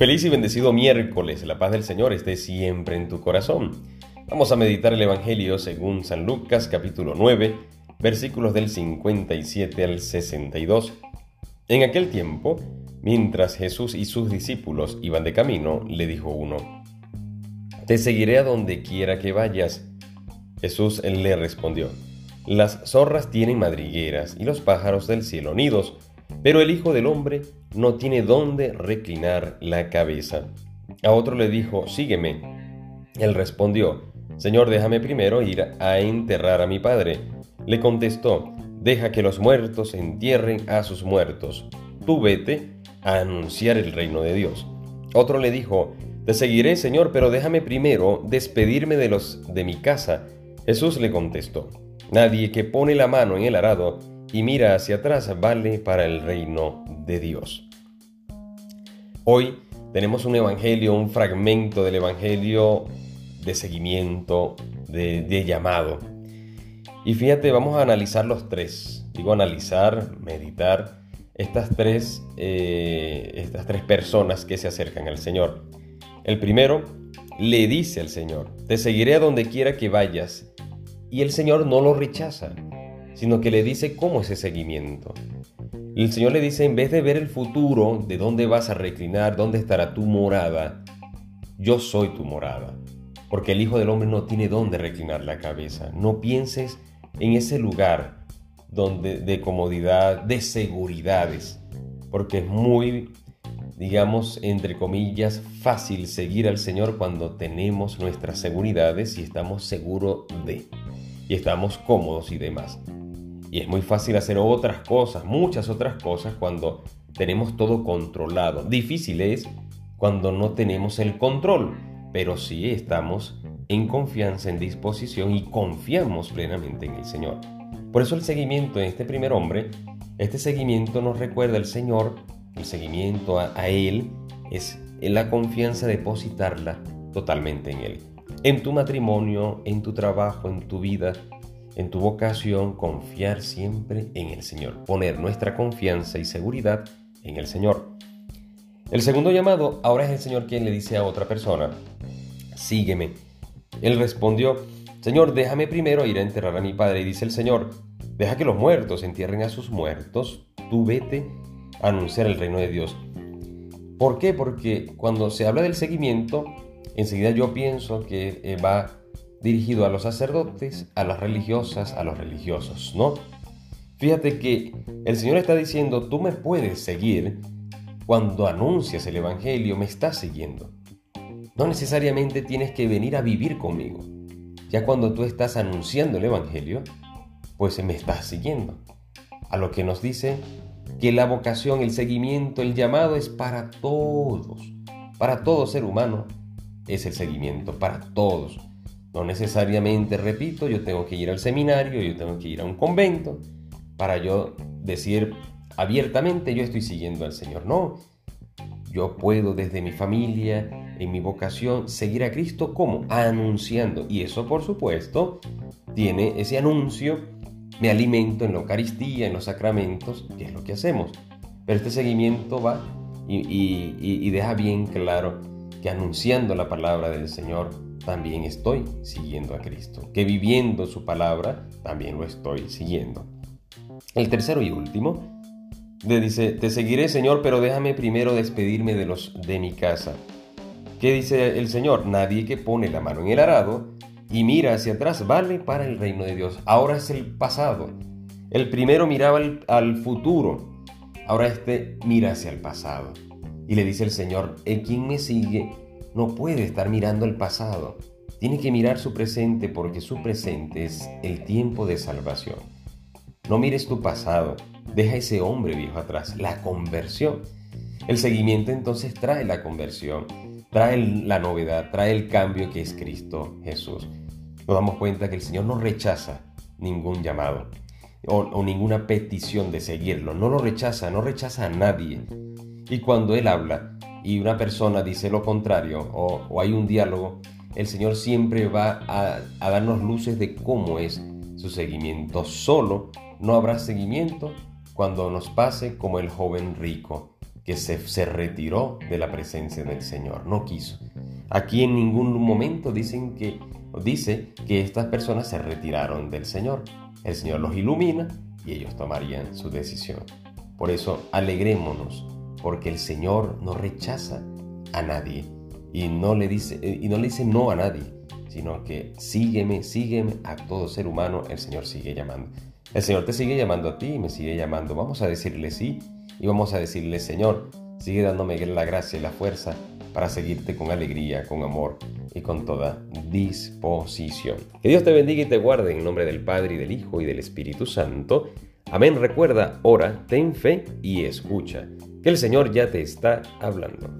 Feliz y bendecido miércoles. La paz del Señor esté siempre en tu corazón. Vamos a meditar el Evangelio según San Lucas capítulo 9, versículos del 57 al 62. En aquel tiempo, mientras Jesús y sus discípulos iban de camino, le dijo uno, Te seguiré a donde quiera que vayas. Jesús le respondió, Las zorras tienen madrigueras y los pájaros del cielo nidos pero el Hijo del Hombre no tiene dónde reclinar la cabeza. A otro le dijo, sígueme. Él respondió, Señor, déjame primero ir a enterrar a mi padre. Le contestó, deja que los muertos entierren a sus muertos. Tú vete a anunciar el reino de Dios. Otro le dijo, te seguiré, Señor, pero déjame primero despedirme de los de mi casa. Jesús le contestó, nadie que pone la mano en el arado y mira hacia atrás vale para el reino de Dios. Hoy tenemos un evangelio, un fragmento del evangelio de seguimiento, de, llamado. Y fíjate, vamos a analizar los tres. Digo analizar, meditar estas tres, eh, estas tres personas que se acercan al Señor. El primero le dice al Señor, te seguiré a donde quiera que vayas. Y el Señor no lo rechaza sino que le dice cómo es ese seguimiento. El Señor le dice, en vez de ver el futuro, de dónde vas a reclinar, dónde estará tu morada, yo soy tu morada. Porque el Hijo del Hombre no tiene dónde reclinar la cabeza. No pienses en ese lugar donde, de comodidad, de seguridades. Porque es muy, digamos, entre comillas, fácil seguir al Señor cuando tenemos nuestras seguridades y estamos seguros de. Y estamos cómodos y demás. Y es muy fácil hacer otras cosas, muchas otras cosas cuando tenemos todo controlado. Difícil es cuando no tenemos el control, pero sí estamos en confianza, en disposición y confiamos plenamente en el Señor. Por eso el seguimiento en este primer hombre, este seguimiento nos recuerda al Señor, el seguimiento a, a Él es la confianza depositarla totalmente en Él. En tu matrimonio, en tu trabajo, en tu vida, en tu vocación confiar siempre en el Señor, poner nuestra confianza y seguridad en el Señor. El segundo llamado, ahora es el Señor quien le dice a otra persona, sígueme. Él respondió, Señor, déjame primero ir a enterrar a mi padre. Y dice el Señor, deja que los muertos entierren a sus muertos, tú vete a anunciar el reino de Dios. ¿Por qué? Porque cuando se habla del seguimiento, enseguida yo pienso que eh, va dirigido a los sacerdotes, a las religiosas, a los religiosos, ¿no? Fíjate que el Señor está diciendo, tú me puedes seguir cuando anuncias el Evangelio, me estás siguiendo. No necesariamente tienes que venir a vivir conmigo. Ya cuando tú estás anunciando el Evangelio, pues me estás siguiendo. A lo que nos dice que la vocación, el seguimiento, el llamado es para todos. Para todo ser humano es el seguimiento, para todos. No necesariamente, repito, yo tengo que ir al seminario, yo tengo que ir a un convento para yo decir abiertamente yo estoy siguiendo al Señor. No, yo puedo desde mi familia, en mi vocación, seguir a Cristo como anunciando. Y eso, por supuesto, tiene ese anuncio, me alimento en la Eucaristía, en los sacramentos, que es lo que hacemos. Pero este seguimiento va y, y deja bien claro que anunciando la palabra del Señor, también estoy siguiendo a Cristo, que viviendo su palabra, también lo estoy siguiendo. El tercero y último, le dice, te seguiré Señor, pero déjame primero despedirme de los de mi casa. ¿Qué dice el Señor? Nadie que pone la mano en el arado y mira hacia atrás vale para el reino de Dios. Ahora es el pasado. El primero miraba al, futuro, ahora este mira hacia el pasado. Y le dice el Señor, el quien me sigue no puede estar mirando el pasado. Tiene que mirar su presente porque su presente es el tiempo de salvación. No mires tu pasado, deja ese hombre viejo atrás, la conversión. El seguimiento entonces trae la conversión, trae la novedad, trae el cambio que es Cristo Jesús. Nos damos cuenta que el Señor no rechaza ningún llamado o, o ninguna petición de seguirlo, no lo rechaza, no rechaza a nadie. Y cuando Él habla, y una persona dice lo contrario o, hay un diálogo, el Señor siempre va a, darnos luces de cómo es su seguimiento. Solo no habrá seguimiento cuando nos pase como el joven rico, que se, se retiró de la presencia del Señor, no quiso. Aquí en ningún momento dicen que, dice que estas personas se retiraron del Señor. El Señor los ilumina y ellos tomarían su decisión. Por eso alegrémonos, porque el Señor no rechaza a nadie y no le dice, y no le dice no a nadie, sino que sígueme, sígueme a todo ser humano, el Señor sigue llamando. El Señor te sigue llamando a ti y me sigue llamando. Vamos a decirle sí y vamos a decirle, Señor, sigue dándome la gracia y la fuerza para seguirte con alegría, con amor y con toda disposición. Que Dios te bendiga y te guarde en nombre del Padre y del Hijo y del Espíritu Santo. Amén. Recuerda, ora, ten fe y escucha, que el Señor ya te está hablando.